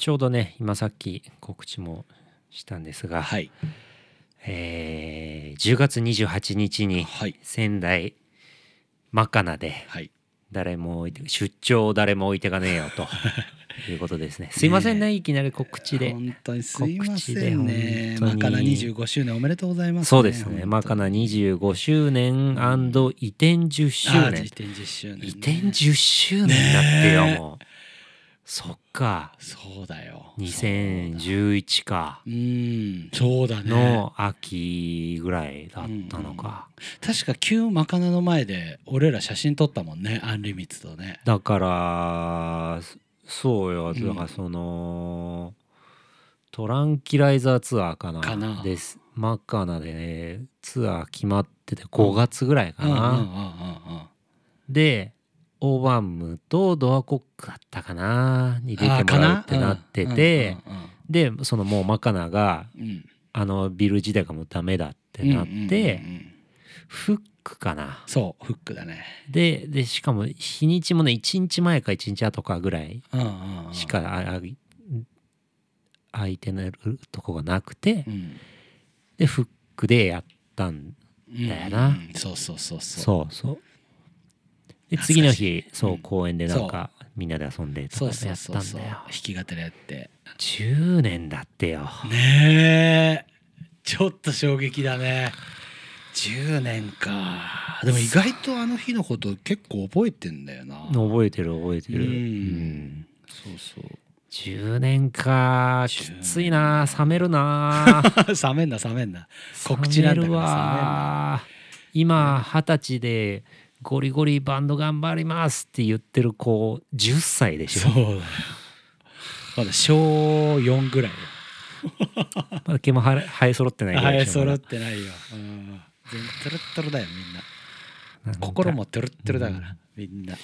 ちょうどね今さっき告知もしたんですが、はい。えー10月28日にはい。仙台マカナではい。誰も置いて出張誰も置いてかねえよと いうことですね。すいませんねいきなり告知で。本当にすいませんね。本当に。マカナ25周年おめでとうございます、そうですね。マカナに25周年移転10周年。移転10周年、ね、移転10周年だってよもうそっか。そうだよ。2011か。うん。そうだね。の秋ぐらいだったのか。確か旧マカナの前で俺ら写真撮ったもんねアンリミッツとね。だからそうよ。うん。だからそのトランキライザーツアーかな。かな。です。マカナでねツアー決まってて5月ぐらいかな、うんうんうんうんうん。でオーバームとドアコックだったかなに出てもらなうってなっててうんうんでそのもうマカナがうん。うんあのビル自体がもうダメだってなって、うんうんうんうんフックかな。そうフックだね。ででしかも日にちもね1日前か1日後かぐらいうんうんうん。しか空いてるとこがなくてうん。でフックでやったんうんだよなうん。そうそうそうそう。そうそうで次の日そううん。公園でなんかみんなで遊んでとそうそうかやっそう。そうたんだよ。弾き語りやって。10年だってよ。ねえ。ちょっと衝撃だね。10年か。でも意外とあの日のこと結構覚えてんだよな。覚えてる覚えてる。ううん。んそうそう。10年か。き10ついな。冷めるな。冷めんな冷めんな。告知なんだから冷めるわ。今二十歳でゴリゴリバンド頑張りますって言ってる子10歳でしょ。そうだ。よまだ小4ぐらい。よまだ毛も生え生え揃ってないぐらはいいでしょ。揃ってないよ、うん、全然トゥルットゥルだよみんな。心もトゥルットゥルだから、みんな。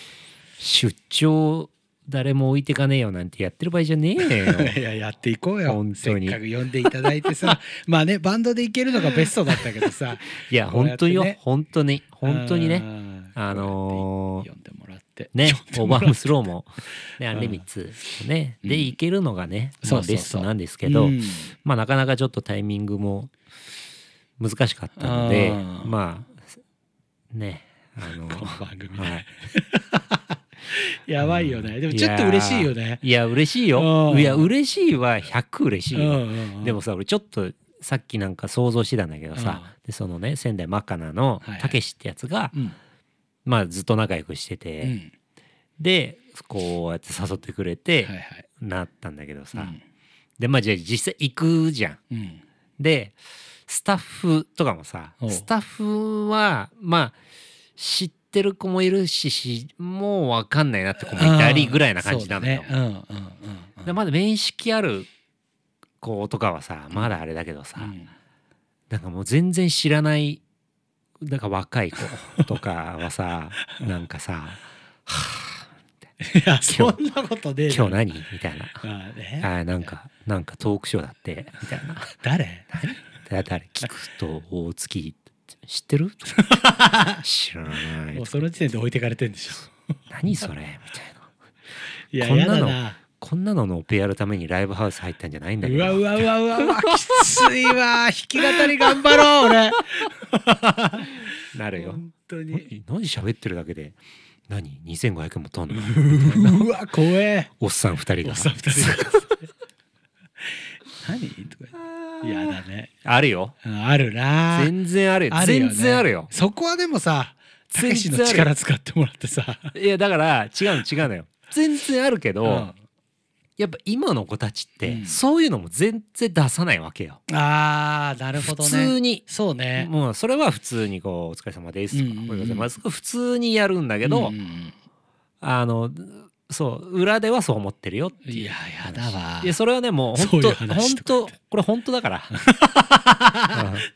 出張誰も置いてかねえよなんてやってる場合じゃねえよ。いややっていこうよ。本当に。せっかく呼んでいただいてさ。まあねバンドでいけるのがベストだったけどさ。いや本当よ。本当に。本当にね。ねあのー呼んでもらってねオーバームスローもねアンリミッツもね。うん。でいけるのがねベストなんですけどうん。まあなかなかちょっとタイミングも難しかったのでまあねあの番組ね、はい。やばいよね。でもちょっと嬉しいよね。いや嬉しいよ。うん。いや嬉しいは100嬉しいでもさ俺ちょっとさっきなんか想像してたんだけどさでそのね仙台マカナのはいはい。たけしってやつがうんまあずっと仲良くしてうてん。でこうやって誘ってくれはいてはい。なったんだけどさ。うん。でまあじゃあ実際行くじゃん。うん。でスタッフとかもさスタッフはまあ知ってる子もいるししもう分かんないなって子もいたりぐらいな感じなのよ。でまだ面識ある子とかはさまだあれだけどさ、うん。なんかもう全然知らないなんか若い子とかはさ なんかさいやそんなことね「え今日何?」みたいな。何あね。あーなんかなんかトークショーだって？みたいな。誰？だ誰？聞くと大月知ってる？知らない。もうその時点で置いてかれてんでしょ。何それ？みたいな。いやこんなのやだなこんなののペやるためにライブハウス入ったんじゃないんだけど。うわうわうわうわうわきついわ弾き語り頑張ろう俺なるよ本当に何喋ってるだけで何2500も取んのうわ怖えおっさん2人がおっさん二人が何とかやだねあるよあるな全然あるよあるよね全然あるよそこはでもさたけしの力使ってもらってさいやだから違うの違うのよ全然あるけど、うんやっぱ今の子たちって、うん。そういうのも全然出さないわけよ、あーなるほ普どね。通に。そうね。もうそれは普通にこう「お疲れ様です」とかうんうんうん。おはようございます」普通にやるんだけど、うんうんあのそう裏ではそう思ってるよっていややだわ。いやそれはねもう本当話本当これ本当だから、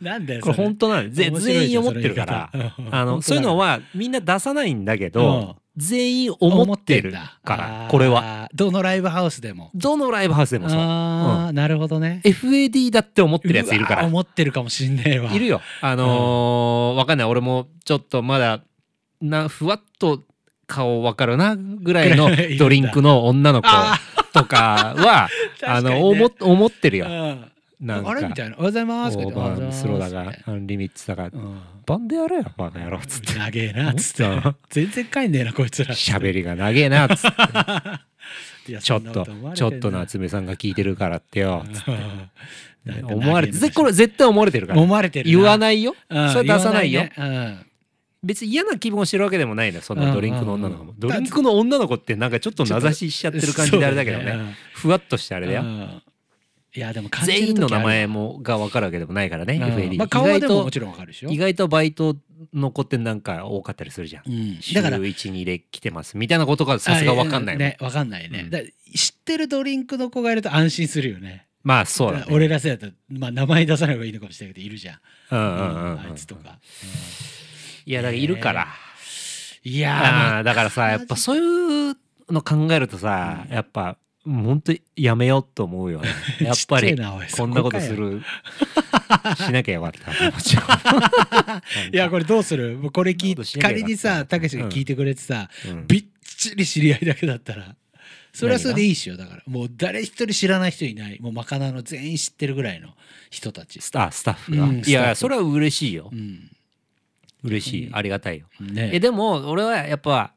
う ん なんだよこれ本当なんで全員思ってるから。あのそういうのははみんな出さないんだけど、全員思ってるからこれは。はどのライブハウスでも。どのライブハウスでもそう。ああなるほどね。FAD だって思ってるやついるから。思ってるかもしんねえわ。いるよ。あのーわかんない。俺もちょっとまだなふわっと顔わかるなぐらいのドリンクの女の子あとかは あの思っ思ってるよ。うんなんか。あれみたいな「おはようございます」オーバースローだがアンリミッツだがうん。バンドやれよ。バカ野郎っつって。長えなっつって。うん全然帰んねえなこいつら。喋りが長えなっつって。ちょっとちょっと夏目さんが聞いてるからってよつって。思われてこれ絶対思われてるから。思われてる言わいないよ。それ出さないよ。うん。別に嫌な気分をしてるわけでもないのそんなドリンクの女の子うんうんうんもドリンクの女の子ってなんかちょっと名指ししちゃってる感じであれだけどね。ふわっとしてあれだよ。うんいやでも全員の名前ももが分かるわけでもないからね FAD まあ顔はでももちろんわかるでしょ。と意外とバイトの子ってなんか多かったりするじゃん。うん。週だから12で来てますみたいなことがさすが分かんないもん。ねわかんないね。うん。知ってるドリンクの子がいると安心するよね。まあそうだね。俺ら世代だとまあ名前出さない方がいいのかもしれないけどいるじゃん。うんうんうんうん。あいつとか。いやだからいるから。いやーまああーだからさやっぱそういうの考えるとさやっぱもう本当にやめようと思うよね。やっぱりこんなことするしなきゃよかった。ちいやこれどうする？これ聞い仮にさたけしが聞いてくれてさ、うん。びっちり知り合いだけだったらそれはそれでいいっしょ。だからもう誰一人知らない人いない。もうマカナの全員知ってるぐらいの人たち。スタスタッフが、うんいやそれは嬉しいよ。うん。嬉しい。うん。ありがたいよ。ね。えでも俺はやっぱ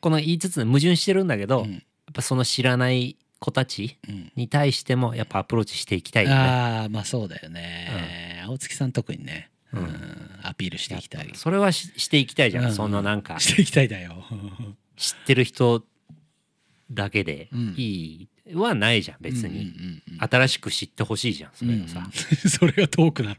この言いつつ矛盾してるんだけど、うんぱその知らない子たちうん。に対してもやっぱアプローチしていきたいよね。ああまあそうだよね、青月さん特にね、ううん。んアピールしていきたい。それはししていきたいじゃん、うん。そんななんか。していきたいだよ。知ってる人だけでうん。いいはないじゃん別に、うんうんうん新しく知ってほしいじゃんそれがさ、うん。それがトークなの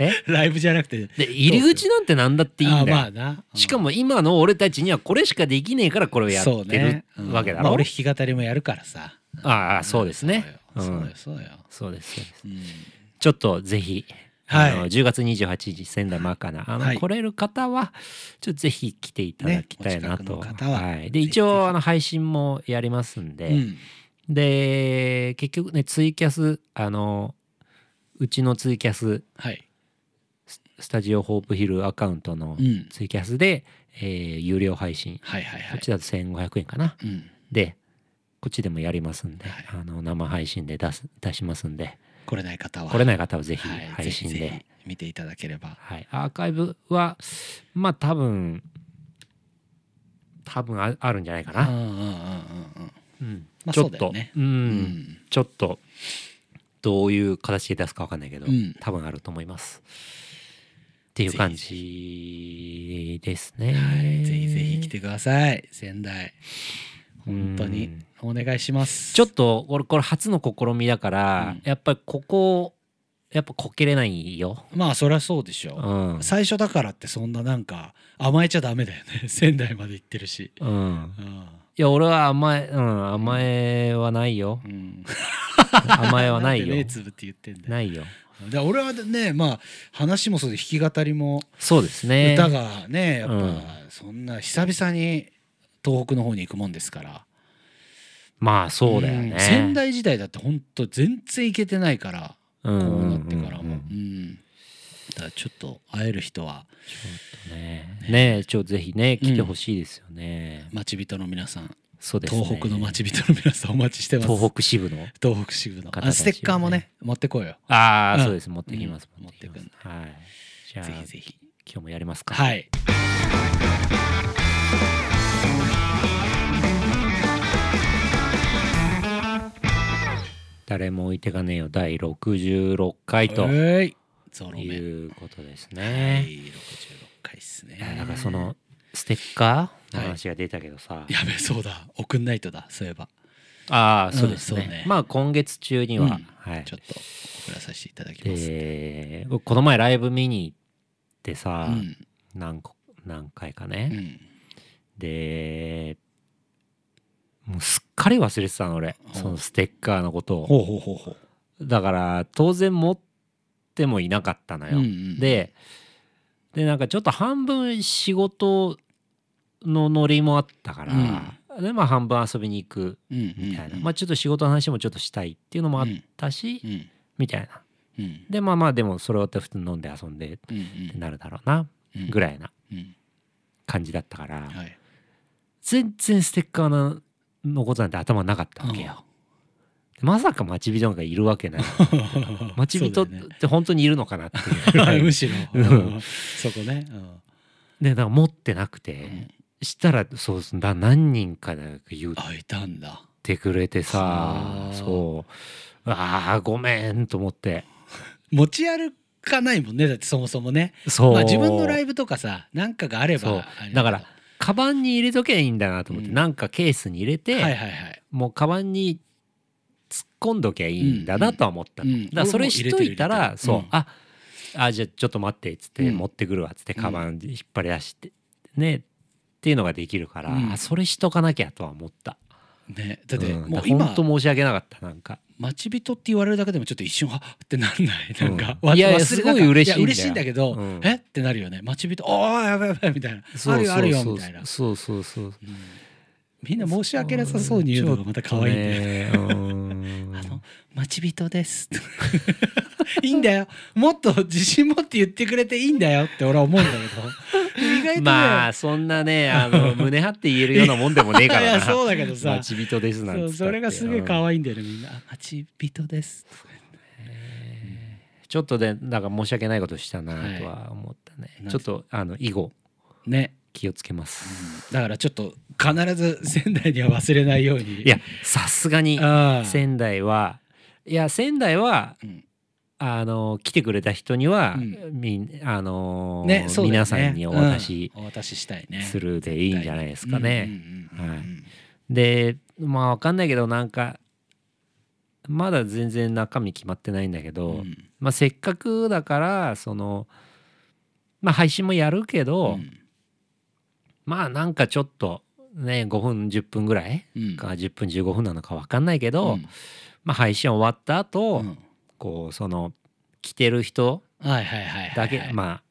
え？ライブじゃなくて。で入り口なんてなんだっていいんだよ、あーまあな、うん。しかも今の俺たちにはこれしかできねえからこれをやってるね。うん。わけだろ、まあ、俺弾き語りもやるからさ。ああそうですね。そううん。よそうよ。そうですそうでちょっとぜひ、はい。あの10月28日仙台マカナあの、はい。来れる方はちょっとぜひ来ていただきたいなねと、お近くの方は。はい、で一応あの配信もやりますんで、うん。で結局ねツイキャスあのうちのツイキャスはいスタジオホープヒルアカウントのうん。ツイキャスで、えー有料配信。はいはいはい。こっちだと1500円かな。うん。でこっちでもやりますんで、はい。あの生配信で出す出しますんで。来れない方は。来れない方はぜひはい。配信で、ぜひぜひ見ていただければ。はい、アーカイブはまあ多分多分ああるんじゃないかな、ちょっと。そうん。うん。ちょっとどういう形で出すかわかんないけど、うん。多分あると思いますっていう感じですね、はいぜひぜひ来てください。仙台。本当に。うんお願いします。ちょっと俺これ初の試みだから、うん。やっぱりここやっぱこけれないよ、まあそりゃそうでしょう。ん。最初だからってそんななんか甘えちゃダメだよね。仙台まで行ってるし。うん、うん。いや俺は甘え、うん、甘えはないよ。うん。甘えはないんよで目つぶって言ってんだよ。ないよで俺はねまあ話もそうで弾き語りもそうですね。歌がねやっぱ、うん。そんな久々に東北の方に行くもんですから。まあそうだよね、ん。仙台時代だって本当全然行けてないからこうなってからも。うん。だちょっと会える人は。ちょっとね。ねえちょぜひね来てほしいですよね、町人の皆さんそうですね。東北の町人の皆さんお待ちしてます。東北支部の東北支部の。方たちあステッカーもね持ってこいよ。ああ、うん。そうです。持ってきます、うん。持ってきます。持ってはい。じゃあぜひぜひ。今日もやりますか。はい。誰も置いてかねえよ。第66回と。はい。うことですはね、い66回っすね。だからそのステッカー？の話が出たけどさ、やべそうだ。送んないとだ。そういえば。ああそうですね,、うんね。まあ今月中には、うん。はい。ちょっと送らさせていただきます。で僕この前ライブ見に行ってさ、うん。何個何回かうね、ん。でもうすっかり忘れてたの俺。そのステッカーのことを。ほうほうほうほう。だから当然持ってもいなかったのよ、うんうん。ででなんかちょっと半分仕事のノリもあったから、でまあ半分遊びに行くうんみたいな、うんまあちょっと仕事の話もちょっとしたいっていうのもあったし、うん。みたいな。うん。でまあまあでもそれ終わって普通に飲んで遊んでっうん。てなるだろうなうん。ぐらいなうん。感じだったから、はい。全然ステッカーののことなんて頭なかったわけよ。まさか待ち人がいるわけない。待ち人って本当にいるのかなっていう。むしろ、うん。そこね、でだから持ってなくうてん。したらそうだ何人かが言っあいたんだ。てくれてさはあそう。あーごめんと思って。持ち歩かないもんね。だってそもそもね。そう、まあ自分のライブとかさなんかがあればだからカバンに入れときゃいいんだなと思って、うん。なんかケースに入れて、はいはいはい。もうカバンに突っ込んどきゃいいんだなとは思ったの、うんうんだからそれしといたら、そう、ああじゃあちょっと待ってっつってうん。持ってくるわっつってカバン引っ張り出して、ねっていうのができるから、うん。あそれしとかなきゃとは思った。ね。だってうん。もう今だから本当申し訳なかったなんか。待ち人って言われるだけでもちょっと一瞬 はっってなんない。なんか、うんわいやいやすごい嬉しい嬉しいんだけど、うん。えってなるよね。待ち人おーやばいやばいみたいな。そうあるよあるよみたいな、そうそうそうう。ん。みんな申し訳なさそうに言うのがまた可愛いんねうんあの待ち人です。いいんだよ。もっと自信持って言ってくれていいんだよって俺は思うんだけど。意外とね、まあそんなねあの 胸張って言えるようなもんでもねえからな。いやそうだけどさ。待ち人ですなんて。そうそれがすげえ可い愛いんだよねみんな。あ待ち人です。ちょっとでなんか申し訳ないことしたなとは思ったね、はい。ちょっとあの以後ね気をつけます、だからちょっと必ず仙台には忘れないように。いやさすがに仙台はいや仙台はうん。あの来てくれた人には、うん。みんあのねね。皆さんにお渡しうん。お渡ししたいね。するでいいんじゃないですかね。でまあわかんないけどなんかまだ全然中身決まってないんだけど、うん。まあ、せっかくだからそのまあ配信もやるけど、うんまあなんかちょっとね5分10分ぐらいうん。か10分15分なのか分かんないけど、うん。まあ配信終わった後、うん。こうその来てる人だけ、はいまあ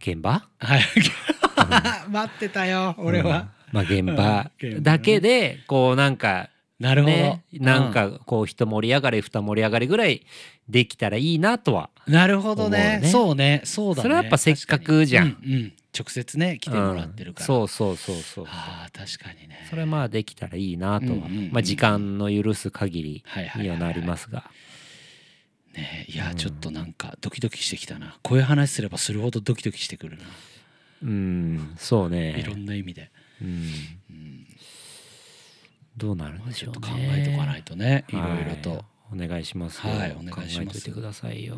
現場？はい。待ってたよ俺は、うん。まあ現場 だけでこうなんかなるほど、ねなんかこう一盛り上がり二盛り上がりぐらいできたらいいなとはうんなるほどね。そうね。そうだね。それはやっぱせっかくじゃんうん直接ね来てもらってるから、うん。そうそうそうそうああ確かにね。それはまあできたらいいなとは、うんうんうんまあ時間の許す限りはいはいはいにはなりますが、ねいやうん。ちょっとなんかドキドキしてきたな。こういう話すればするほどドキドキしてくるな、うんそうね。いろんな意味で、うん、うん。どうなるんでしょうね。考えとかないとねいろはいろと、お願いしますよ。はいお願いします。考えといてくださいよ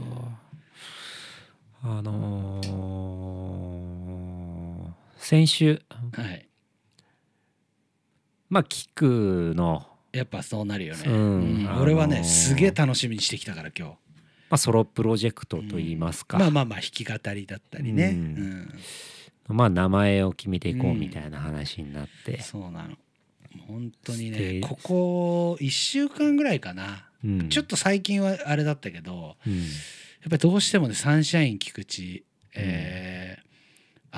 あのー先週。はい。まあキクの、やっぱそうなるよね、うん。うん。あのー。俺はねすげえ楽しみにしてきたから今日。まあ、ソロプロジェクトといいますか、まあまあまあ弾き語りだったりね、うん。うん。まあ名前を決めていこうみたいな話になって、そうなの。本当にでねここ1週間ぐらいかな、うん。ちょっと最近はあれだったけどうん。やっぱりどうしてもねサンシャイン菊池、えー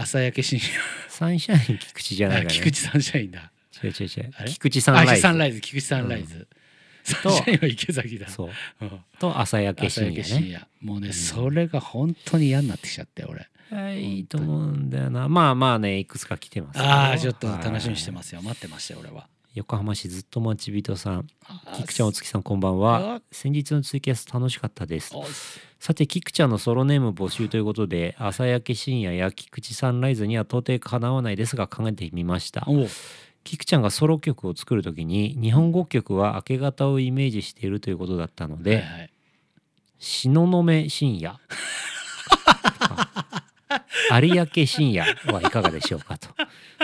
朝焼け深サンシャイン菊池じゃない夜から、菊池サンシャインだ。違う違う違う。菊池サンライズ。あサンライズ菊池サンライズ、サンシャインは池崎だ。そう。うん。と朝焼け深夜ね。け深夜。もうね、ん。それが本当に嫌になってきちゃって俺。はいいいと思うんだよな。まあまあねいくつか来てますよああちょっと楽しみにしてますよ。待ってましたよ俺は横浜市ずっと待ち人さんあキクちゃんお月さんこんばんは。あ先日のツイキャス楽しかったです。おさてキクちゃんのソロネーム募集ということで朝焼け深夜や菊池サンライズには到底かなわないですが考えてみました。おキクちゃんがソロ曲を作るときに日本語曲は明け方をイメージしているということだったので、東雲深夜 有明深夜はいかがでしょうかと、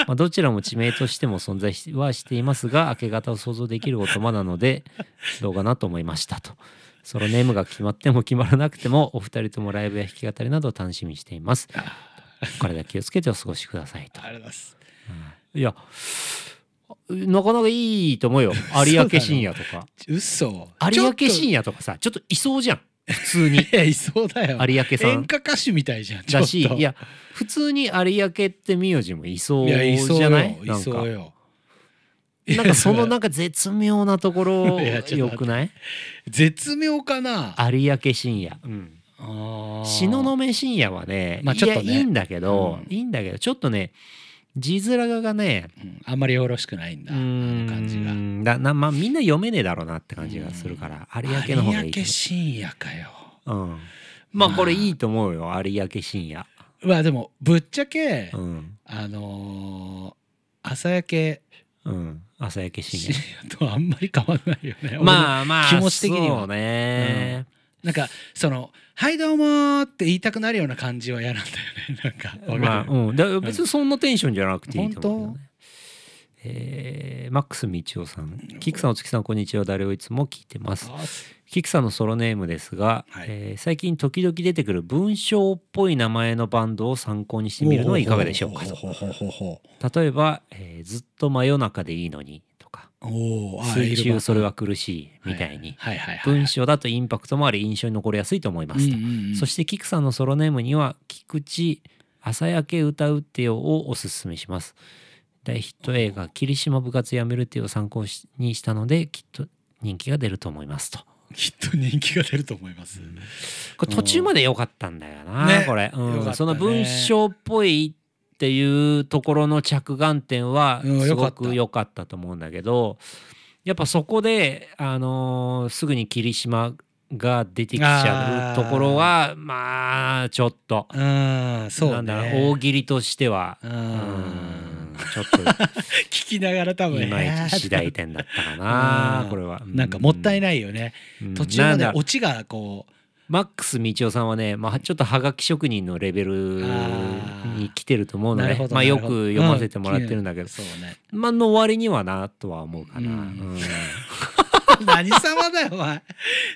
まあ、どちらも地名としても存在しはしていますが明け方を想像できる言葉なのでどうかなと思いましたと。ソロネームが決まっても決まらなくてもお二人ともライブや弾き語りなどを楽しみにしています。お体気をつけてお過ごしくださいと。ありがとうございます。いやなかなかいいと思うよ。有明深夜とか。嘘。有明深夜夜とかさちょっといそうじゃん普通に。いそうだよ。有明さん。演歌歌手みたいじゃんだしちょっと。いや普通に有明って名字もいそうじゃない？いなんか。そうよ。なんかそのなんか絶妙なところ よくない？絶妙かな？有明深夜、うん、東雲深夜はね,、まあちょっとね。いやいいんだけど、うん。いいんだけどちょっとね字面がねうん。あんまりよろしくないんだあの感じが。んだな、まあ、みんな読めねえだろうなって感じがするから有明の方がいいと有明深夜かよ。思う、うん、まあこれいいと思うよ有明深夜、まあでもぶっちゃけ、うん。あのー朝焼けうん、朝焼け深深夜夜とあんまり変わらないよね。あまあまあ気持ち的には。ね、なんかその「はいどうも」って言いたくなるような感じは嫌なんだよね。なんかわかる、まあうん、だ別にそんなテンションじゃなくていいと思うよね。えーマックス道夫さん、キクさんお月さんこんにちは。誰をいつも聞いてます。あキクさんのソロネームですが、はい。えー最近時々出てくる文章っぽい名前のバンドを参考にしてみるのはいかがでしょうかと。例えば、えーずっと真夜中でいいのにお水中それは苦しいみたいに、文章だとインパクトもあり印象に残りやすいと思いますと。そししてキクさんのソロネームには菊池朝焼け歌うってよをおすすめします。大ヒット映画霧島部活やめるってよを参考にしたのできっと人気が出ると思いますと。きっと人気が出ると思います、これ途中まで良かったんだよな、ね。これ、うん。ね。その文章っぽいっていうところの着眼点はすごく良かったと思うんだけど、やっぱそこで、あのーすぐに霧島が出てきちゃうところはまあちょっと。うんそうね。なんだろう大喜利としてはちょっと 聞きながら多分いまいち次第点だったかなうん。これは。なんかもったいい、ないよね、うん。途中までなんだオチがこマックス道夫さんはね、まあ、ちょっとはがき職人のレベルに来てると思うのでまあ、よく読ませてもらってるんだけど、うそうね。まあの割にはなとは思うかな、うん。うん。何様だよお前。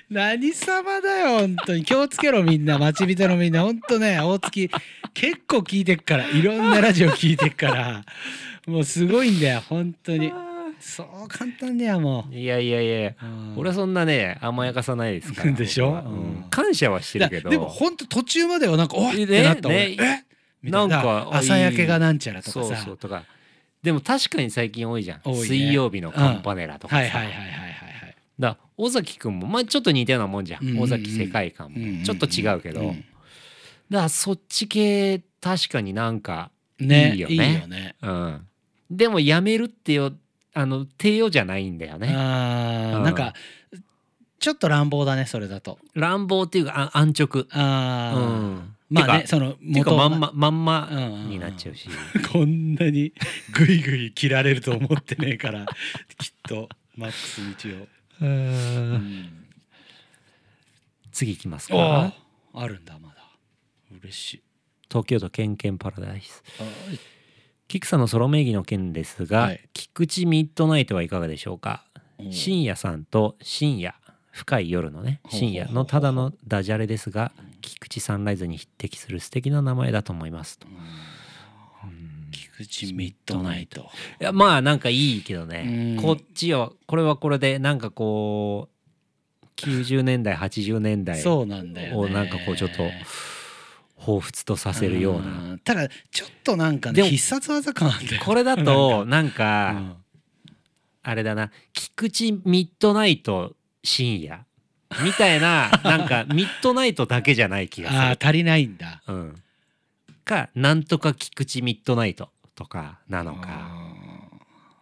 何様だよ本当に。気をつけろみんな。待ち人のみんな。本当ね大月結構聞いてっから。いろんなラジオ聞いてっから。もうすごいんだよ本当にそう簡単だよもいやいやいやう、うん。俺はそんなね甘やかさないですから でしょ？うん。うん。感謝はしてるけど。でも本当途中まではなんかおっねってなった俺ねえ？なんか朝焼けがなんちゃらとかそうさそうとか。でも確かに最近多いじゃん、ね。水曜日のカンパネラとかさ、はいはいはいはいはいはい。だ尾崎君もまあちょっと似たようなもんじゃん、うんうんうん。尾崎世界観うんうんうんもちょっと違うけど、うん。だからそっち系確かになんかねいいよね。いいよね。うん。でもやめるってよあの低よじゃないんだよね。うん。なんかちょっと乱暴だねそれだと。乱暴っていうかあ安直。あー。うん。まあねその元はまんままんまうんうんうん。になっちゃうし、こんなにグイグイ切られると思ってねえから きっとマックス道を、うん、次いきますおかあるんだまだ。嬉しい。東京都ケンケンパラダイス。あキクさんのソロ名義の件ですが、はい。菊池ミッドナイトはいかがでしょうか？うん。深夜さんと深夜深い夜のね深夜のただのダジャレですが菊池サンライズに匹敵する素敵な名前だと思いますと。うん。菊池ミッドナイト。いやまあなんかいいけどね。うん。こっちはこれはこれでなんかこう90年代80年代そうなんだよ、ね、をなんかこうちょっと彷彿とさせるような。うんただちょっとなんかね必殺技感これだとなんうかん。あれだな。菊池ミッドナイト深夜。みたいな なんかミッドナイトだけじゃない気がする。あー足りないんだ。うん、かなんとか菊池ミッドナイトとかなのか。あ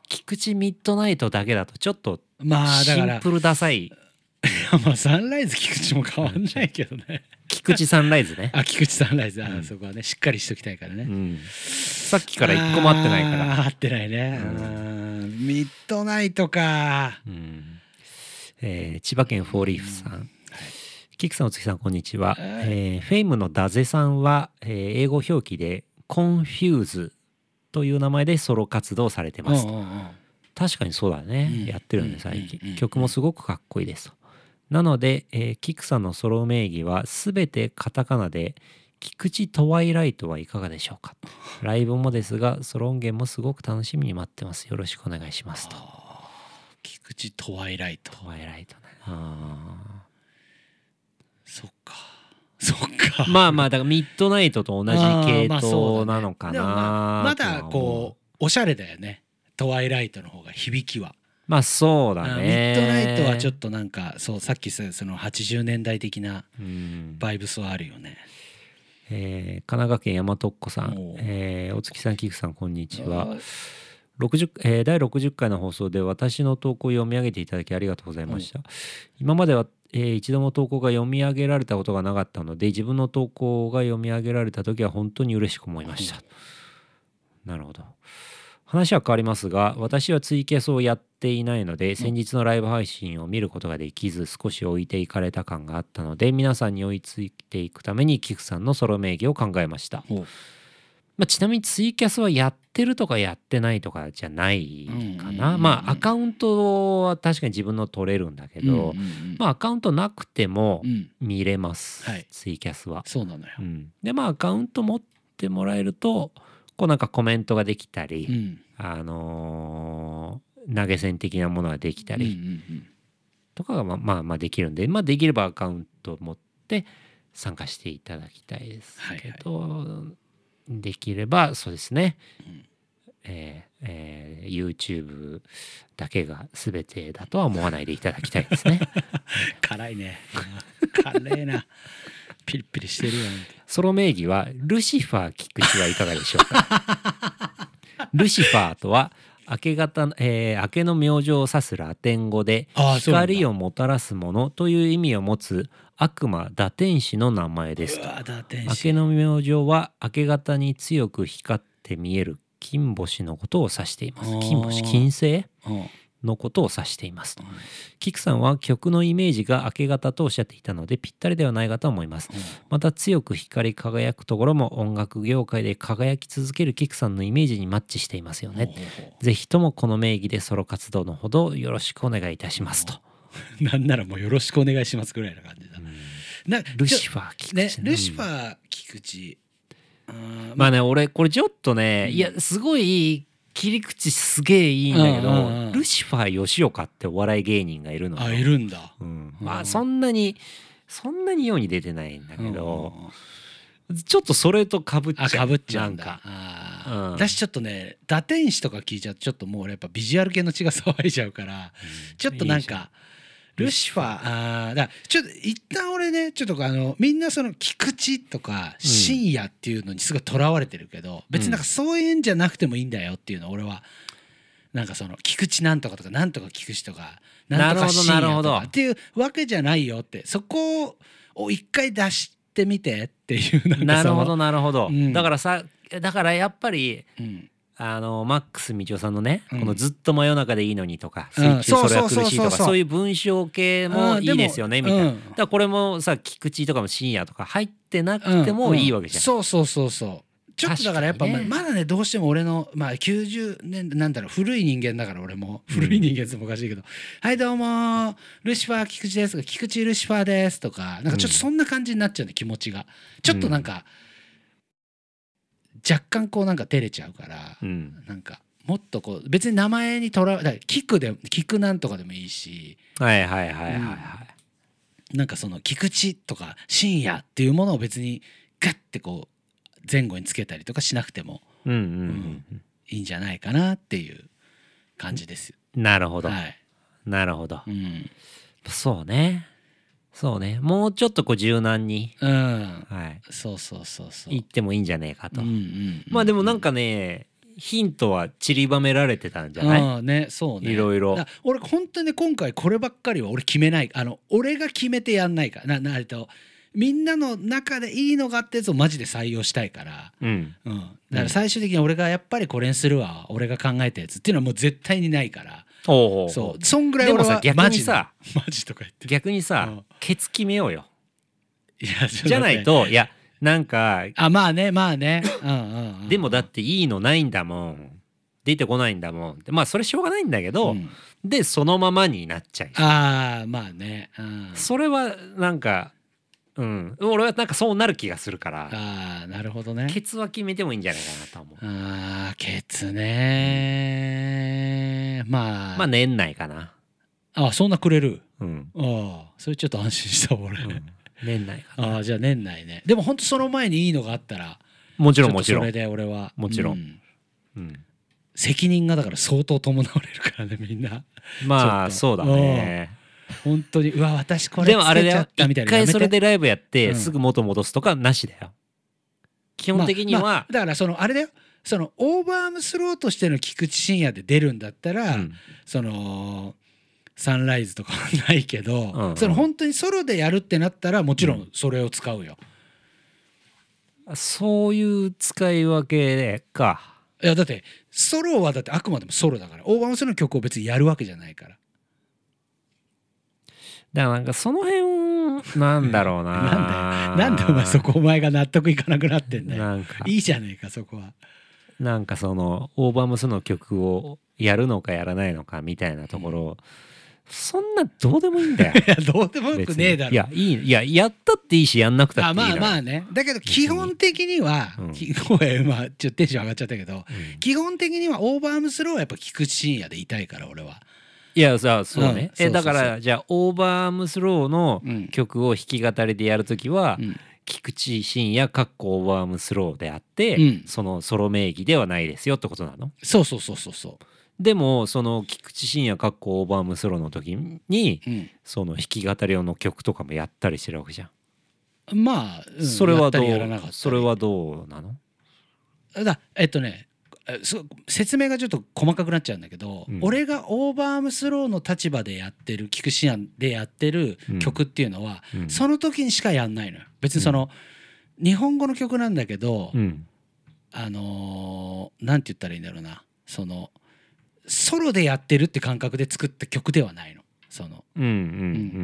菊池ミッドナイトだけだとちょっとシンプルダサい。まあサンライズ菊池も変わんないけどね菊池サンライズね、あ菊池サンライズ。あー、うん。そこはねしっかりしときたいからね、うん、さっきから一個も合ってないから、合ってないね、うん。うん。ミッドナイトか。うん。えー千葉県フォーリーフさん、キクさん大月さんこんにちは、はい。えーフェイムのダゼさんは、えー英語表記でコンフューズという名前でソロ活動されてます。確かにそうだね、うん。やってるん。最近、うん。うん。曲もすごくかっこいいです。となので、えーキクさんのソロ名義は全てカタカナで菊池トワイライトはいかがでしょうか。ライブもですがソロ音源もすごく楽しみに待ってます。よろしくお願いしますと。菊池トワイライト。トワイライトねあそっか。そっか。ーまあまあだからミッドナイトと同じ系統なのかでもまなあまだこうおしゃれだよね。トワイライトの方が響きは、まあそうだあミねッドナイトはちょっと、となんかそうさっきさその80年代的なうんバイブスはあるよねえー神奈川県大和っ子さんおう、えーお月さん、菊さん、こんにちは。はい60えー第60回の放送で私の投稿を読み上げていただきありがとうございました。今までは、えー一度も投稿が読み上げられたことがなかったので、自分の投稿が読み上げられた時は本当に嬉しく思いました。なるほど。話は変わりますが、私はツイキャスをやっていないので、先日のライブ配信を見ることができず、少し置いていかれた感があったので、皆さんに追いついていくために、キクさんのソロ名義を考えました。おまあ、ちなみにツイキャスはやってるとかやってないとかじゃないかうんうんうんうな。んまあアカウントは確かに自分の取れるんだけど、うんうんうんまあアカウントなくてもうん見れます、はいツイキャスは。そうなのよう。ん、でまあアカウント持ってもらえるとこうなんかコメントができたり、うんあのー投げ銭的なものができたりんとかがまあまあまあできるんで、まあ、できればアカウント持って参加していただきたいですけど、できればそうですね、うんえーえー YouTube だけが全てだとは思わないでいただきたいですね。辛いね。辛いな。ピリピリしてるよ。ソロ名義はルシファー菊池はいかがでしょうか？ルシファーとは明け方、えー明けの明星を指すラテン語で光をもたらすものという意味を持つ悪魔堕天使の名前です明使。けの明星は明け方に強く光って見える金星のことを指しています。金星？金星？うんのことを指しています。とキクさんは曲のイメージが明け方とおっしゃっていたのでぴったりではないかと思います。また強く光り輝くところも音楽業界で輝き続けるキクさんのイメージにマッチしていますよね。ほうほうほぜひともこの名義でソロ活動のほどよろしくお願いいたしますと、うなんならもうよろしくお願いしますぐらいな感じだ。なルシファー菊ね。池、ルシフーァー菊池。うんまあね俺これちょっとね、うん。いやすごい切り口すげえいいんだけど、うんうんうんルシファー吉岡ってお笑い芸人がいるのよ。あいるんだ。うん。うん。まあそんなにそんなに世に出てないんだけど、ちょっとそれとかぶっちゃう。あかぶっちゃうんだ。うん。私ちょっとね打天使とか聞いちゃうとちょっともう俺やっぱビジュアル系の血が騒いじゃうからちょっとなんいいじゃん。かルシファーあーだちょっと一旦俺ねちょっとあのみんなその菊池とか深夜っていうのにすごいとらわれてるけど別になんかそういうんじゃなくてもいいんだよっていうの俺はなんかその菊池なんとかとかなんとか菊池とかなんとか深なるほどなるほど。夜とかっていうわけじゃないよってそこを一回出してみてっていうなるほどなるほど、うん。だからさだからやっぱりうんあのマックス道夫さんのね、うん。このずっと真夜中でいいのにとか、うん。水中それは苦しいうそうそうそう。そうかそういう文章系もうんいいですよねみたいな、うん。だからこれもさ菊池とかも深夜とか入ってなくてもいいわけじゃん、そうそうそうそう。ちょっとだからやっぱ確かにね。ままだねどうしても俺のまあ90年なんだろう古い人間だから俺も。古い人間ってもおかしいけど「はいどうもルシファー菊池です」とか「菊池ルシファーです」とかなんかちょっとそんな感じになっちゃうね気持ちが。ちょっとなんか若干こうなんか照れちゃうからうん。なんかもっとこう別に名前にとらわだから菊で菊なんとかでもいいしはいはいはいはいはい、なんかその菊池とか深夜っていうものを別にガッてこう前後につけたりとかしなくてもうんうんうんいいんじゃないかなっていう感じです。うんなるほど、はい。なるほど。うん。そうねそうね。もうちょっとこう柔軟に、うん。はい、そうそうそうそう。言ってもいいんじゃねえかと、うんうんうん。まあでもなんかねヒントは散りばめられてたんじゃない、うんねそうね。いろいろ。俺本当にね今回こればっかりは俺決めない。あの俺が決めてやんないから。ななえっとみんなの中でいいのがあったやつをマジで採用したいから、うん。うん、だから最終的に俺がやっぱりこれにするわ。俺が考えたやつっていうのはもう絶対にないからそう。そんぐらい俺は逆にさマジとか言って。逆にさ、うん。ケツ決めようよ。いやじゃないといやなんかあまあねまあね。うんうん、うん、でもだっていいのないんだもん。出てこないんだもん。でまあそれしょうがないんだけど、うん。でそのままになっちゃいああまあね、うん、それはなんかうん。俺はなんかそうなる気がするからああなるほどね。ケツは決めてもいいんじゃないかなと思う。ああケツね。まあ。まあ年内かな。あそんなくれる。うん、ああそれちょっと安心した俺、うん、年内かな。ああじゃあ年内ね。でも本当その前にいいのがあったらもちろんもちろん、で俺は。もちろん。ううん、責任がだから相当伴われるからねみんな。まあそうだね本当にうわ私これでもあれだよ。一ったみたいなのやめて。回それでライブやってうん。すぐ元戻すとかなしだよ。基本的には、まあまあだからそのあれだよ。そのオーバーアームスローとしての菊池真也で出るんだったら、うん。そのサンライズとかはないけど、うん。うんその本当にソロでやるってなったらもちろんそれを使うよ。そういう使い分けか。いやだってソロはだってあくまでもソロだからオーバーアームスローの曲を別にやるわけじゃないから。だからなんかその辺なんだろうな。なんでお前そこお前が納得いかなくなってんだよ。なんか。いいじゃねえかそこは。なんかそのオーバームスの曲をやるのかやらないのかみたいなところ、そんなどうでもいいんだよ。い やどうでもよくねえだろ。いやいいいややったっていいしやんなくたあっていいまあまあね。だけど基本的には、うん。きごめん今ちょっとテンション上がっちゃったけどうん。基本的にはオーバームスローはやっぱ菊池真也でいたいから俺は。いやさそうね、うん。そうえだからじゃあオーバームスローのうん曲を弾き語りでやるときは、うん。菊池真也かっこオーバームスローであって、うん。そのソロ名義ではないですよってことなの？そうそうそうそうそでもその菊池真也かっこオーバームスローの時にう。うん。その弾き語り用の曲とかもやったりしてるわけじゃん、まあ、うんそれはどうそれはどうなの？だえっとねえそ説明がちょっと細かくなっちゃうんだけど、うん。俺がオーバーアームスローの立場でやってる菊池真也でやってるうん。曲っていうのは、うん。その時にしかやんないのよ。別にその、日本語の曲なんだけど、うん。あのーなんて言ったらいいんだろうな。そのソロでやってるって感覚で作った曲ではないの。その。うんうんうう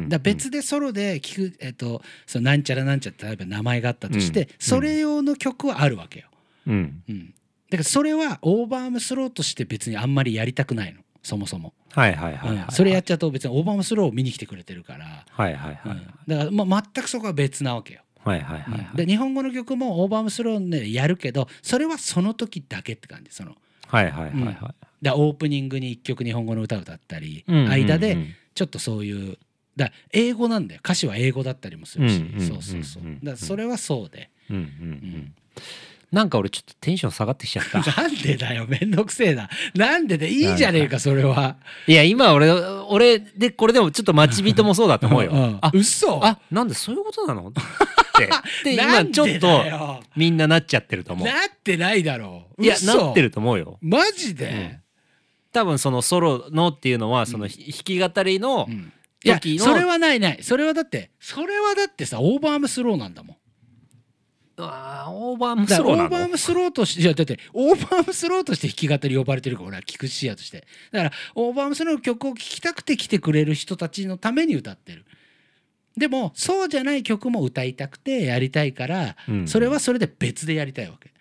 ん。んだ別でソロで聞く、えっとそのなんちゃらなんちゃら例えば名前があったとして、うん。それ用の曲はあるわけよ。うん。うん、だからそれはオーバームスローとして別にあんまりやりたくないの。そもそも、はいはいはいはい、うん。それやっちゃうと別にオーバームスローを見に来てくれてるから、はいはいはいうん。だから、まあ、全くそこは別なわけよ。はいはいはいはい。で日本語の曲もオーバームスローでやるけどそれはその時だけって感じ。そのはいはいはいはい。だオープニングに1曲日本語の歌を歌ったり、うんうんうん。間でちょっとそういうだ英語なんだよ。歌詞は英語だったりもするし、うんうんそうそうそううん。うんだそれはそうで、うんうん。うんなんか俺ちょっとテンション下がってきちゃった。なんでだよめんどくせえな。なんででいいじゃねえかそれは。いや今俺俺でこれでもちょっと待ち人もそうだと思うよ、んあ嘘。あなんでそういうことなの？って。今ちょっとみんななっちゃってると思う。なってないだろ。ういや嘘。なってると思うよ。マジで、多分そのソロのっていうのはその弾き語りのうん。いや時のそれはないない。それはだってそれはだってさオーバーアームスローなんだもんあーオーバームスローなの？ーバームスローとしていやだってオーバームスローとして弾き語り呼ばれてるから俺は菊池真也としてだからオーバームスローの曲を聴きたくて来てくれる人たちのために歌ってる。でもそうじゃない曲も歌いたくてやりたいから、うん。それはそれで別でやりたいわけ、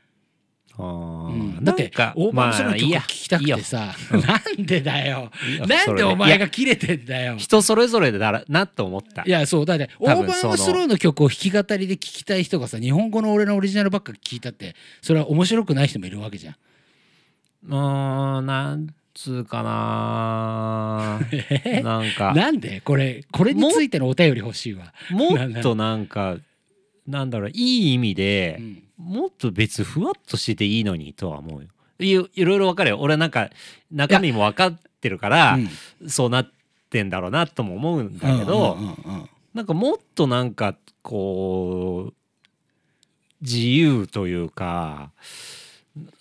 うん。だってオーバーアームスローの曲まあいいや。聴きたくてさ、なんでだよ。なんでお前が切れてんだよ。人それぞれだなと思った。いやそうだってスローの曲を弾き語りで聴きたい人がさ日本語の俺のオリジナルばっか聴いたってそれは面白くない人もいるわけじゃん。うーんなんつうかな。なんか。なんで？これこれについてのお便り欲しいわ。もっとなんかなんだろういい意味でう、んもっと別ふわっとしてていいのにとは思うよ。いいろいろ分かるよ。俺はなんか中身も分かってるからうん。そうなってんだろうなとも思うんだけど、なんかもっとなんかこう自由というか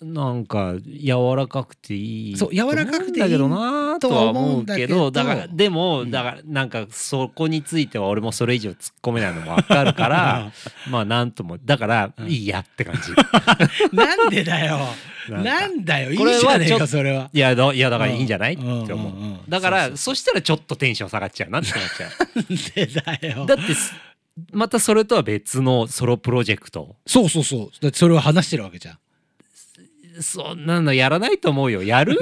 なんか柔らかくていいそう柔らかくていいだけどなとは思うけどとは思うんだけどだからでも、うんだからなんかそこについては俺もそれ以上突っ込めないのも分かるから まあなんともだからうんいいやって感じ。なんでだよ。なんだよいいじゃねえかそれは。いやだいやだからいいんじゃない、うんって思う,、うんうんうんだからそしたらちょっとテンション下がっちゃうなって思っちゃなんでだよう。だってすまたそれとは別のソロプロジェクトそうそうそう。だってそれを話してるわけじゃん。そんなのやらないと思うよ。やる？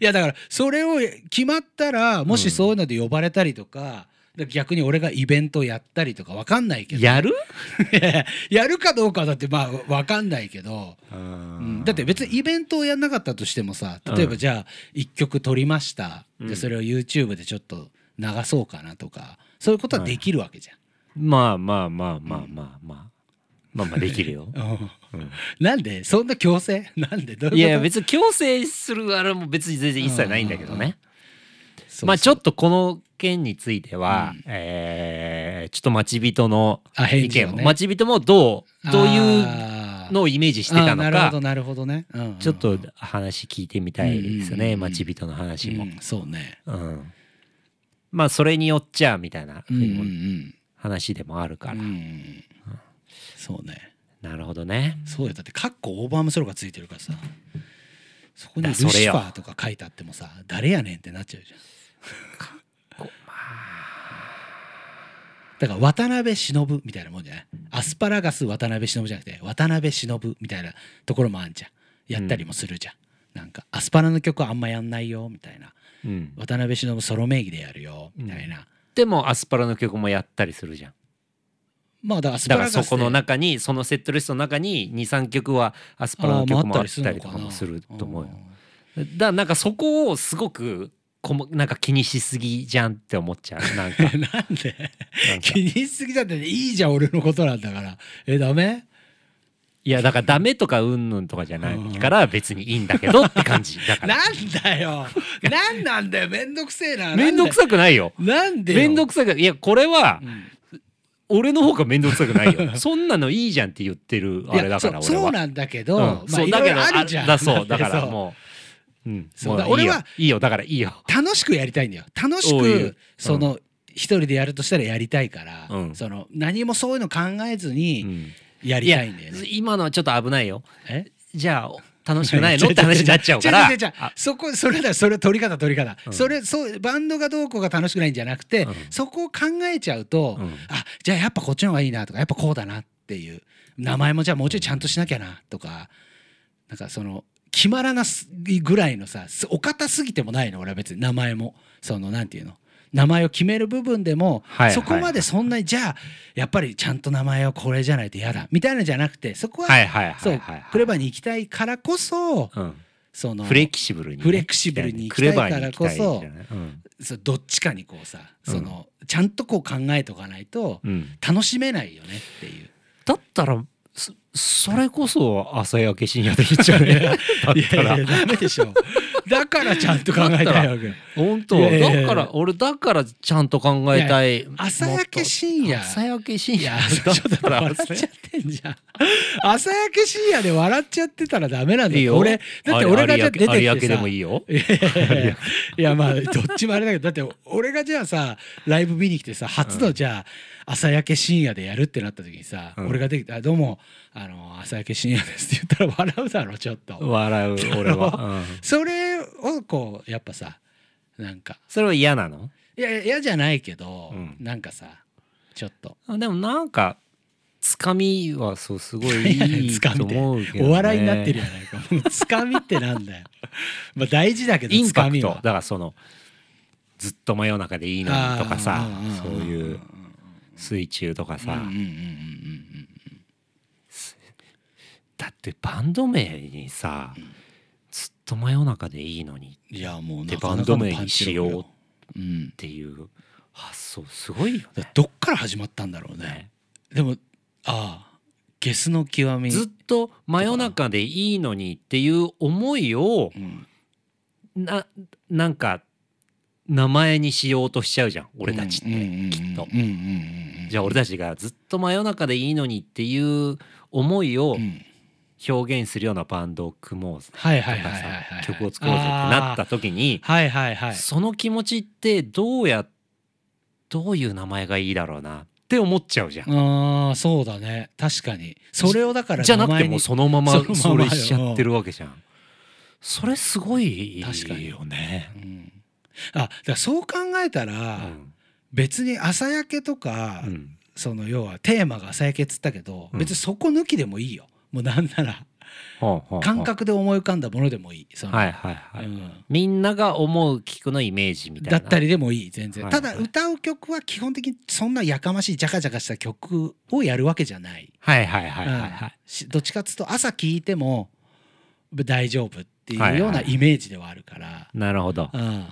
いや。だからそれを決まったらもしそういうので呼ばれたりとか。だから逆に俺がイベントやったりとかわかんないけど。やる、い やるかどうかはだってまあわかんないけど、ううん。んだって別にイベントをやんなかったとしてもさ例えばうんじゃあ1曲撮りました、うん。でそれを YouTube でちょっと流そうかなとかそういうことはできるわけじまあまあまあまあまあまあまあまあできるよ。うん。うん。なんでそんな強制？なんでどういや別に強制するあれも別に全然一切ないんだけどうんうんうん。ねまあちょっとこの件については、うん。えーちょっと待ち人のあ意見ね待ち人もどうどういうのをイメージしてたのあーなるほかどなるほどね、うんうんうん。ちょっと話聞いてみたいですよねうんうんうん。人の話も。う。んそうね。うん。まあそれによっちゃみたいなうんうん話でもあるうんから、うんそうね。なるほどね。そうよ。だってカッコオーバームスローがついてるからさ。そこにルシファーとか書いてあってもさ誰やねんってなっちゃうじゃん。こだから渡辺忍みたいなもんじゃない？アスパラガス渡辺忍じゃなくて渡辺忍みたいなところもあんじゃん。やったりもするじゃん、なんかアスパラの曲あんまやんないよみたいな。うん、渡辺忍ソロ名義でやるよみたいな、でもアスパラの曲もやったりするじゃん。まあだからアスだパラガスでからそこの中にそのセットリストの中に23曲はアスパラの曲もあったりとかもすると思うよ。だからなんかそこをすごくこもなんか気にしすぎじゃんって思っちゃう。なんか。う んなんで？なんか。気にしすぎだっていいじゃん俺のことなんだから。えダメ？いやだからダメとかうんぬんとかじゃないから別にいいんだけどって感じ。だから。なんだよ。なんなんだよ。めんどくせえな。めんどくさくないよ。なんでよ？めんどくさくいやこれはうん俺の方がめんどくさくないよ。そんなのいいじゃんって言ってるあれだから俺は。そうなんだけど、うん。まあそうだけどあるじゃん。だそうだから もう。うん。そう。だ俺はいいよ。だからいいよ。楽しくやりたいんだよ。楽しくその一人でやるとしたらやりたいから、うん。その何もそういうの考えずうにん。やりたいんだよね。今のはちょっと危ないよ。え？じゃあ楽しくないの？って話になっちゃうから。そこそれだそれ取り方取り方、うん。それそうバンドがどうこうが楽しくないんじゃなくて、うん。そこを考えちゃうと、うん。あじゃあやっぱこっちの方がいいなとかやっぱこうだなっていう。名前もじゃあもうちょいちゃんとしなきゃなとかなんかその決まらなすぐらいのさすお堅すぎてもないの？俺は別に名前も。そのなんていうの？名前を決める部分でも、はいはいそこまでそんなにじゃあやっぱりちゃんと名前をこれじゃないと嫌だみたいなのじゃなくてそこは、クレバーに行きたいからこそうん。そのフレキシブルにねフレキシブルに行きたいからこそうん。そうどっちかにこうさその、ちゃんとこう考えとかないとうん。楽しめないよねっていう。だったらそそれこそ朝焼け深夜でいいんじゃね だったらいやいやダメでしょ。だからちゃんと考えたいわけ。本当だから俺だからちゃんと考えたい。朝焼け深夜。朝焼け深夜。ちょっと笑っちゃってんじゃん。朝焼け深夜で笑っちゃってたらダメなんだよ。よ。俺だって俺がじゃあ出てきてさ。でもいいよ。いやまあどっちもあれだけどだって俺がじゃあさライブ見に来てさ初のじゃあ朝焼け深夜でやるってなった時にさ、うん。俺ができてあ「どうもあの朝焼け深夜です」って言ったら笑うだろちょっと。笑う俺は、うん。それをこうやっぱさなんか。それは嫌なの？いや嫌じゃないけど、うん。なんかさちょっと。あでもなんかつかみはそうすごいいい つかみってと思うけど、ね、お笑いになってるやないか。もうつかみってなんだよ。まあ大事だけどつかみは。だからそのずっと真夜中でいいのにとかさそういう水中とかさ、うんうんうんうんうんだってバンド名にさ、ずっと真夜中でいいのにうんいやもうでバンド名にしようっていう発想すごいよね。どっから始まったんだろうね。ね。でもああゲスの極み。ずっと真夜中でいいのにっていう思いをうん。ななんか名前にしようとしちゃうじゃん俺たちってうんうんうんうんきっとうんうんうんうん。じゃあ俺たちがずっと真夜中でいいのにっていう思いをうん表現するようなバンドを組もうとかさ曲を作ろうぜってなった時にはいはいはいその気持ちってどうやどういう名前がいいだろうなって思っちゃうじゃん。ああそうだね。確かに。それをだからじゃなくてもうそのままそれしちゃってるわけじゃん。それすごい確かに。よね。うん。あだそう考えたうら、ん。別に朝焼けとか、うん。その要はテーマが朝焼けっつったけど、うん。別にそこ抜きでもいいよもうなんなら感覚で思い浮かんだものでもいいその。はいはいはい。うん。みんなが思う聞くのイメージみたいな。だったりでもいい全然、はいただ歌う曲は基本的にそんなやかましいジャカジャカした曲をやるわけじゃない、はいはいはいはいはい。うん。しどっちかっつうと朝聴いても大丈夫っていはいはいうようなイメージではあるから、なるほど。うん。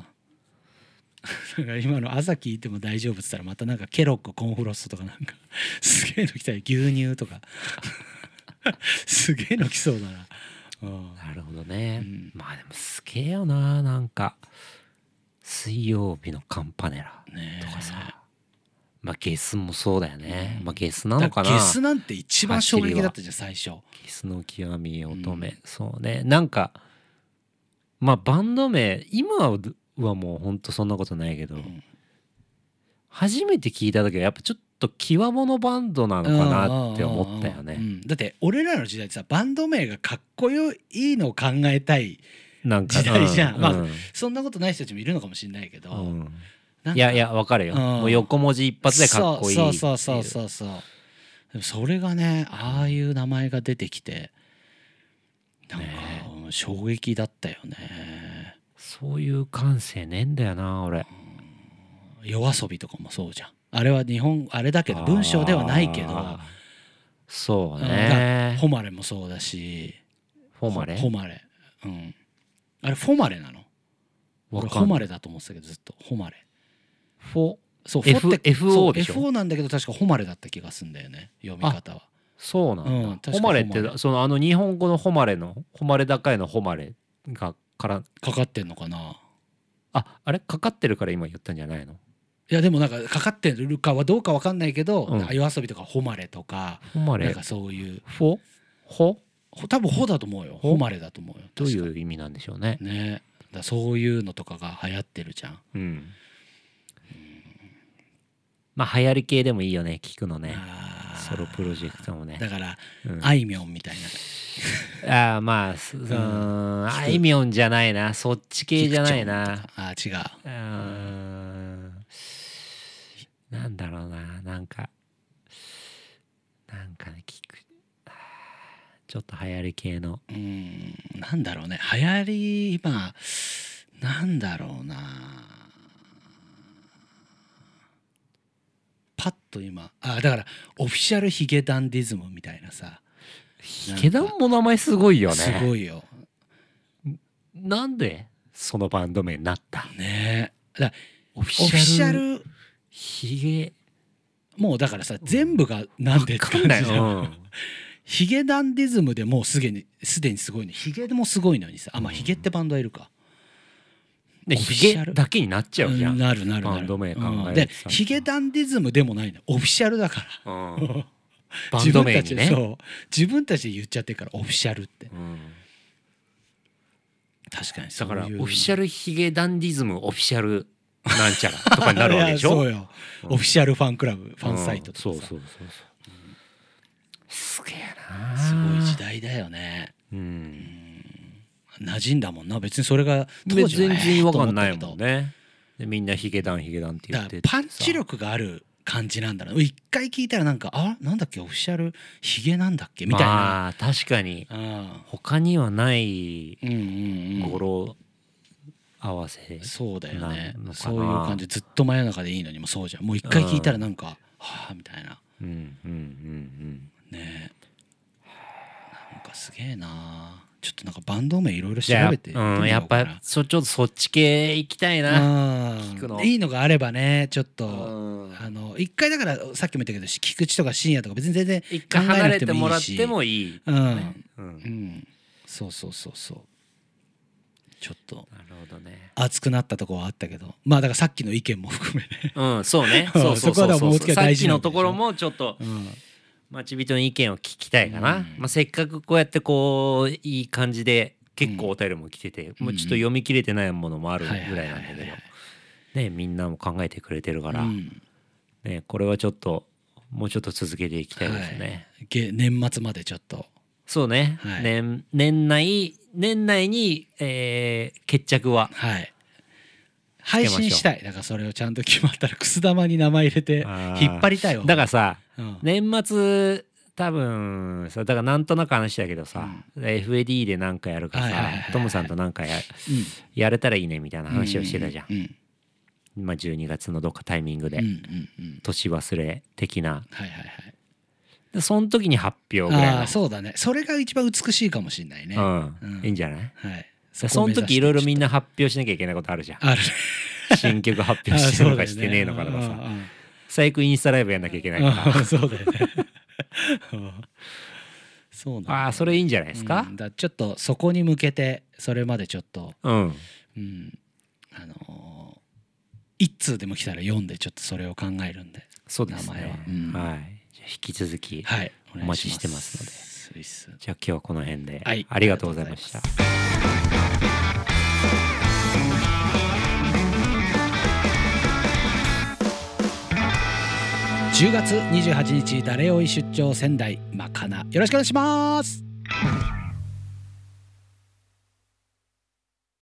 今の朝聞いても大丈夫っつったらまたなんかケロッグコーンフロストとかなんかすげえの来たり牛乳とか すげえの来そうだな、うん。なるほどね。うん。まあでもすげえよななんか。水曜日のカンパネラとかさ、まあゲスもそうだよね、まあゲスなのだかなゲスなんて一番衝撃だったじゃん最初。ゲスの極み乙女、うん。そうね。なんかまあバンド名今はもうほんとそんなことないけど、ん。初めて聞いた時はやっぱちょっと際物バンドなのかなって思ったよね、うんうんうんだって俺らの時代ってさバンド名がかっこよいのを考えたいなんか時代じゃん。まあううん。そんなことない人たちもいるのかもしれないけど、いやいやわかるよ、うん。もう横文字一発でかっこいいそうそうそうそうそう。でもそれがねああいう名前が出てきてなんか、衝撃だったよね。そういう感性ねえんだよな俺。夜遊びとかもそうじゃんあれは日本あれだけど文章ではないけどそうね。ホマレもそうだしフォマレホマレうん。あれフォマレなの俺ホマレだと思ってたけどずっと。ホマレフォ？そう F- フォって FO でしょ？FO なんだけど確かホマレだった気がするんだよね読み方は。そうなんだ、うんホマレってそのあの日本語のホマレのホマレ高いのホマレがからかかってんのかな？ああれ？かかってるから今言ったんじゃないの？いやでもなんかかかってるかはどうかわかんないけど、うん。夜遊びとかホマレとかホマレなんかそういう。フォホほ多分ホだと思うよ。ホホマレだと思うよ。どうい確う意味なんでしょうね。かね。だそういうのとかが流行ってるじゃん、うん。まあ流行り系でもいいよね聞くのね。ソロプロジェクトもね。だから、うん。あいみょんみたいな。ああまあすうん。あいみょんじゃないな。そっち系じゃないな。あー違う。うー。んなんだろうななんかなんかね聞く。ちょっと流行り系の。うんなんだろうね。流行り今なんだろうな。パッと今あだからオフィシャルヒゲダンディズムみたいなさ。ヒゲダンも名前すごいよね。すごいよ。なんでそのバンド名になった？ね。だからオフオフィシャルヒゲもうだからさ全部がなんでってわかんない。感じじゃんうん。ヒゲダンディズムでもうすでにすでにすごいのヒゲでもすごいのにさあまあヒゲってバンドはいるか。でヒゲだけになっちゃうじゃん、なるなるなる。バンド名考えるとうん。でヒゲダンディズムでもないの。オフィシャルだからうん バンド名にね。自分たちそう。自分たちで言っちゃってるからオフィシャルって。うん。確かにだからオフィシャャルヒゲダンディズムオフィシャルなんちゃらとかになるわけでしょ？そうよ。うん。オフィシャルファンクラブファンサイトとかさ、うん。そうそうそうすげえなすごい時代だよね。うん。馴染んだもんな。別にそれが当全時は然わかんないもんね。でみんなヒゲダンヒゲダンって言ってパンチ力力がある感じなんだろう一回聞いたらなんかあなんだっけ？オフィシャルヒゲなんだっけ？みたいな、まあ確かに。うん。他にはない語呂合わせそうだよね。そういう感じずっと真夜中でいいのにもそうじゃん。もう一回聞いたらなんか、はあみたいな。うんうんうんね。なんかすげえなちょっとなんかバンド名いろいろ調べてうんやっぱそちょっとそっち系行きたいな。うん。聞くの。いいのがあればねちょっと、うん。あの一回だからさっきも言ったけど菊池とか深夜とか別に全然一回離れてもらっ考えなくてもいいしてもいいうん、うん。うん、そうそうそうそうちょっとなるほどね。熱くなったところはあったけど。まあだからさっきの意見も含めね、うんそうね。うん。そうそうそうもう大さっきのところもちょっとうん、待ち人の意見を聞きたいかな、うん。まあ、せっかくこうやってこういい感じで結構お便りも来てて、もうちょっと読み切れてないものもあるぐらいなんだけはいはいはいはどねみんなも考えてくれてるから、うん。ね、これはちょっともうちょっと続けていきたいですね。げ年末までちょっとそうね、はい。年年内年内に、えー決着ははい。配信したい。だからそれをちゃんと決まったらくす玉に名前入れて引っ張りたいわ。だからさうん。年末多分さだからなんとなく話だけどさ、FAD で何かやるかさ、トムさんと何かやうん。やれたらいいねみたいな話をしてたじゃん、うんうんまあ、12月のどっかタイミングで、うんうんうん。年忘れ的な。はいはいはいでその時に発表ぐらいの。ああそうだね。それが一番美しいかもしれないね、うん。うん。いいんじゃない？はい。そその時いろいろみんなな発表しなきゃいけないことあるじゃん。ある新曲発表してるのかしてねえのかとかさ。最悪インスタライブやんなきゃいけないかうんそうだよね。う んそうなんだらああそれいいんじゃないですか？うん。だらちょっとそこに向けてそれまでちょっと、うん。うん、あのー一通でも来たら読んでちょっとそれを考えるんで。そうです名前は。ねうん。はいき続きはい。お待ちしてますので。スイスじゃあ今日はこの辺ではい。ありがとうございました。ありがとうございます10月28日誰よい出張仙台まかな。よろしくお願いします